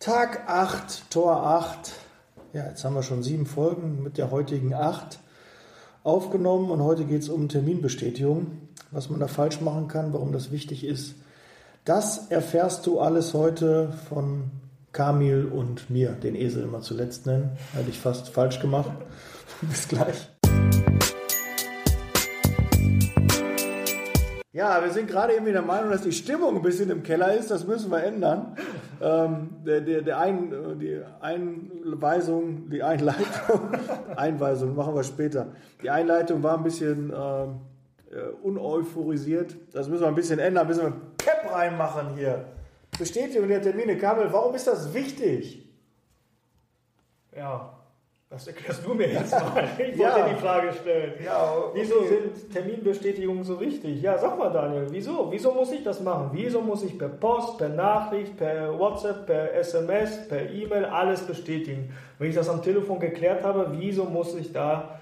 Tag 8, Tor 8. Ja, jetzt haben wir schon sieben Folgen mit der heutigen 8 aufgenommen und heute geht es um Terminbestätigung, was man da falsch machen kann, warum das wichtig ist. Das erfährst du alles heute von Kamil und mir, den Esel immer zuletzt nennen. Hatte ich fast falsch gemacht. Bis gleich. Ja, wir sind gerade irgendwie der Meinung, dass die Stimmung ein bisschen im Keller ist. Das müssen wir ändern. Ähm, der, der, der ein, die Einweisung, die Einleitung, Einweisung machen wir später. Die Einleitung war ein bisschen ähm, äh, uneuphorisiert. Das müssen wir ein bisschen ändern. Müssen wir Pep reinmachen hier. Bestätigung der Termine. Kamel, warum ist das wichtig? Ja, das erklärst du mir jetzt mal. Ich wollte Ja. dir die Frage stellen. Ja, okay. Wieso sind Terminbestätigungen so wichtig? Ja, sag mal, Daniel, wieso? Wieso muss ich das machen? Wieso muss ich per Post, per Nachricht, per WhatsApp, per SMS, per E-Mail alles bestätigen? Wenn ich das am Telefon geklärt habe, wieso muss ich da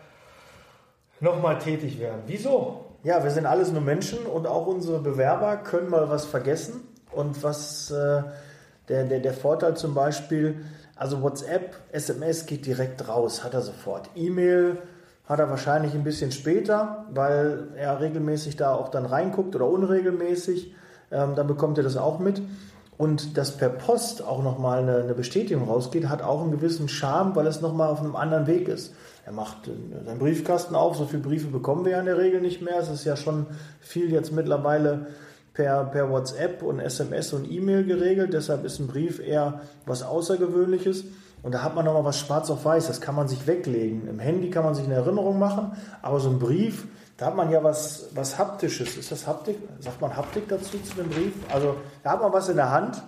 nochmal tätig werden? Wieso? Ja, wir sind alles nur Menschen und auch unsere Bewerber können mal was vergessen. Und was äh, der, der, der Vorteil zum Beispiel, also WhatsApp, SMS geht direkt raus, hat er sofort. E-Mail hat er wahrscheinlich ein bisschen später, weil er regelmäßig da auch dann reinguckt oder unregelmäßig. Ähm, dann bekommt er das auch mit. Und dass per Post auch nochmal eine, eine Bestätigung rausgeht, hat auch einen gewissen Charme, weil es nochmal auf einem anderen Weg ist. Er macht äh, seinen Briefkasten auf, so viele Briefe bekommen wir ja in der Regel nicht mehr. Es ist ja schon viel jetzt mittlerweile per, per WhatsApp und SMS und E-Mail geregelt. Deshalb ist ein Brief eher was Außergewöhnliches. Und da hat man nochmal was schwarz auf weiß, das kann man sich weglegen. Im Handy kann man sich eine Erinnerung machen, aber so ein Brief, da hat man ja was, was Haptisches. Ist das Haptik? Sagt man Haptik dazu zu dem Brief? Also da hat man was in der Hand.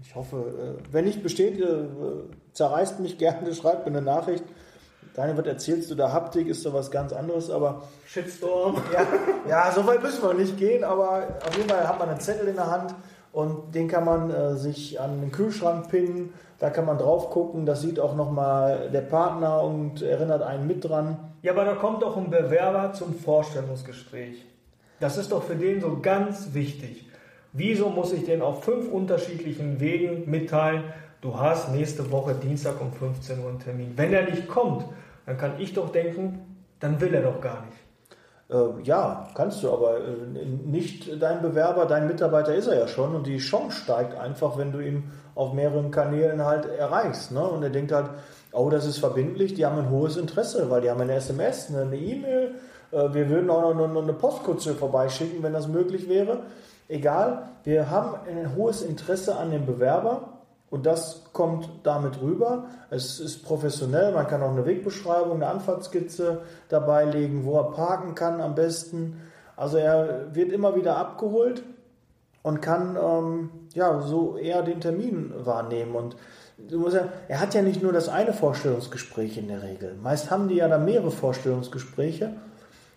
Ich hoffe, äh, wenn nicht besteht, äh, zerreißt mich gerne, schreibt mir eine Nachricht. Daniel, was erzählst du da? Haptik ist so was ganz anderes, aber Shitstorm. ja, ja, so weit müssen wir nicht gehen, aber auf jeden Fall hat man einen Zettel in der Hand und den kann man äh, sich an den Kühlschrank pinnen. Da kann man drauf gucken. Das sieht auch nochmal der Partner und erinnert einen mit dran. Ja, aber da kommt doch ein Bewerber zum Vorstellungsgespräch. Das ist doch für den so ganz wichtig. Wieso muss ich den auf fünf unterschiedlichen Wegen mitteilen, du hast nächste Woche Dienstag um 15 Uhr einen Termin? Wenn er nicht kommt, dann kann ich doch denken, dann will er doch gar nicht. Äh, ja, kannst du, aber äh, nicht dein Bewerber, dein Mitarbeiter ist er ja schon und die Chance steigt einfach, wenn du ihn auf mehreren Kanälen halt erreichst. Ne? Und er denkt halt, oh, das ist verbindlich, die haben ein hohes Interesse, weil die haben eine SMS, eine E-Mail, äh, wir würden auch noch, noch eine Postkutsche vorbeischicken, wenn das möglich wäre. Egal, wir haben ein hohes Interesse an dem Bewerber und das kommt damit rüber. Es ist professionell, man kann auch eine Wegbeschreibung, eine Anfahrtskizze dabei legen, wo er parken kann am besten. Also er wird immer wieder abgeholt und kann ähm, ja so eher den Termin wahrnehmen. Und ja, er hat ja nicht nur das eine Vorstellungsgespräch in der Regel. Meist haben die ja dann mehrere Vorstellungsgespräche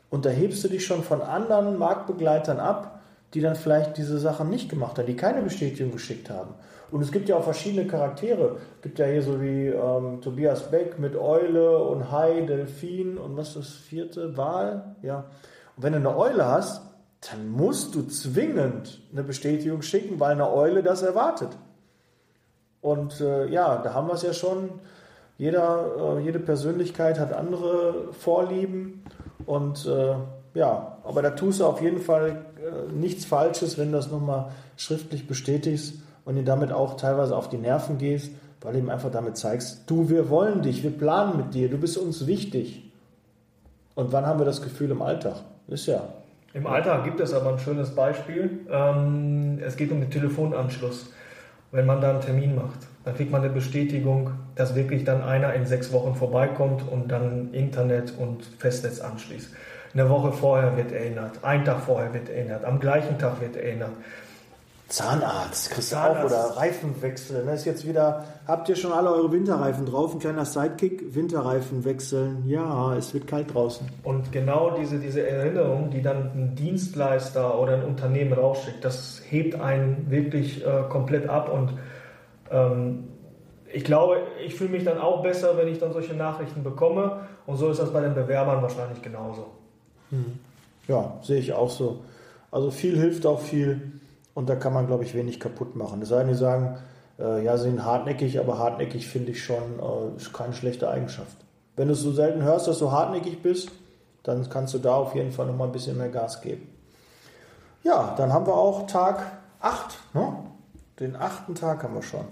und da hebst du dich schon von anderen Marktbegleitern ab, die dann vielleicht diese Sachen nicht gemacht haben, die keine Bestätigung geschickt haben. Und es gibt ja auch verschiedene Charaktere. Es gibt ja hier so wie ähm, Tobias Beck mit Eule und Hai, Delfin und was ist das vierte? Wal? Ja. Und wenn du eine Eule hast, dann musst du zwingend eine Bestätigung schicken, weil eine Eule das erwartet. Und äh, ja, da haben wir es ja schon. Jeder, äh, jede Persönlichkeit hat andere Vorlieben. Und äh, ja, aber da tust du auf jeden Fall äh, nichts Falsches, wenn du das nochmal schriftlich bestätigst und ihn damit auch teilweise auf die Nerven gehst, weil du ihm einfach damit zeigst, du, wir wollen dich, wir planen mit dir, du bist uns wichtig. Und wann haben wir das Gefühl im Alltag? Ist ja. Im Alltag gibt es aber ein schönes Beispiel. Ähm, es geht um den Telefonanschluss. Wenn man da einen Termin macht, dann kriegt man eine Bestätigung, dass wirklich dann einer in sechs Wochen vorbeikommt und dann Internet und Festnetz anschließt. Eine Woche vorher wird erinnert, ein Tag vorher wird erinnert, am gleichen Tag wird erinnert. Zahnarzt, kriegst Zahnarzt. oder Reifenwechsel. Ne? Ist jetzt wieder, habt ihr schon alle eure Winterreifen drauf? Ein kleiner Sidekick, Winterreifen wechseln. Ja, es wird kalt draußen. Und genau diese, diese Erinnerung, die dann ein Dienstleister oder ein Unternehmen rausschickt, das hebt einen wirklich äh, komplett ab. Und ähm, ich glaube, ich fühle mich dann auch besser, wenn ich dann solche Nachrichten bekomme. Und so ist das bei den Bewerbern wahrscheinlich genauso. Ja, sehe ich auch so. Also viel hilft auch viel und da kann man, glaube ich, wenig kaputt machen. Es sei denn, die sagen, äh, ja, sind hartnäckig, aber hartnäckig finde ich schon, äh, ist keine schlechte Eigenschaft. Wenn du es so selten hörst, dass du hartnäckig bist, dann kannst du da auf jeden Fall noch mal ein bisschen mehr Gas geben. Ja, dann haben wir auch Tag 8. Ne? Den achten Tag haben wir schon.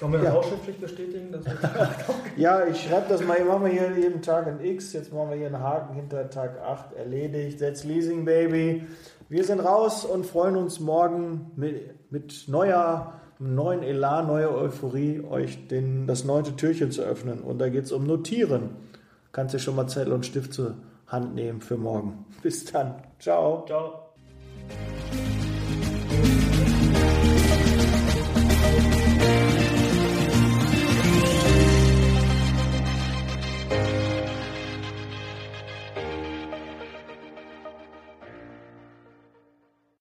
Sollen wir das Ja. schriftlich bestätigen? Ja, ich schreibe das mal, machen wir hier jeden Tag ein X, jetzt machen wir hier einen Haken hinter Tag 8, erledigt, that's Leasing Baby. Wir sind raus und freuen uns morgen mit, mit neuer, neuen Elan, neuer Euphorie, euch den, das neunte Türchen zu öffnen. Und da geht es um Notieren. Kannst du schon mal Zettel und Stift zur Hand nehmen für morgen. Bis dann. Ciao. Ciao.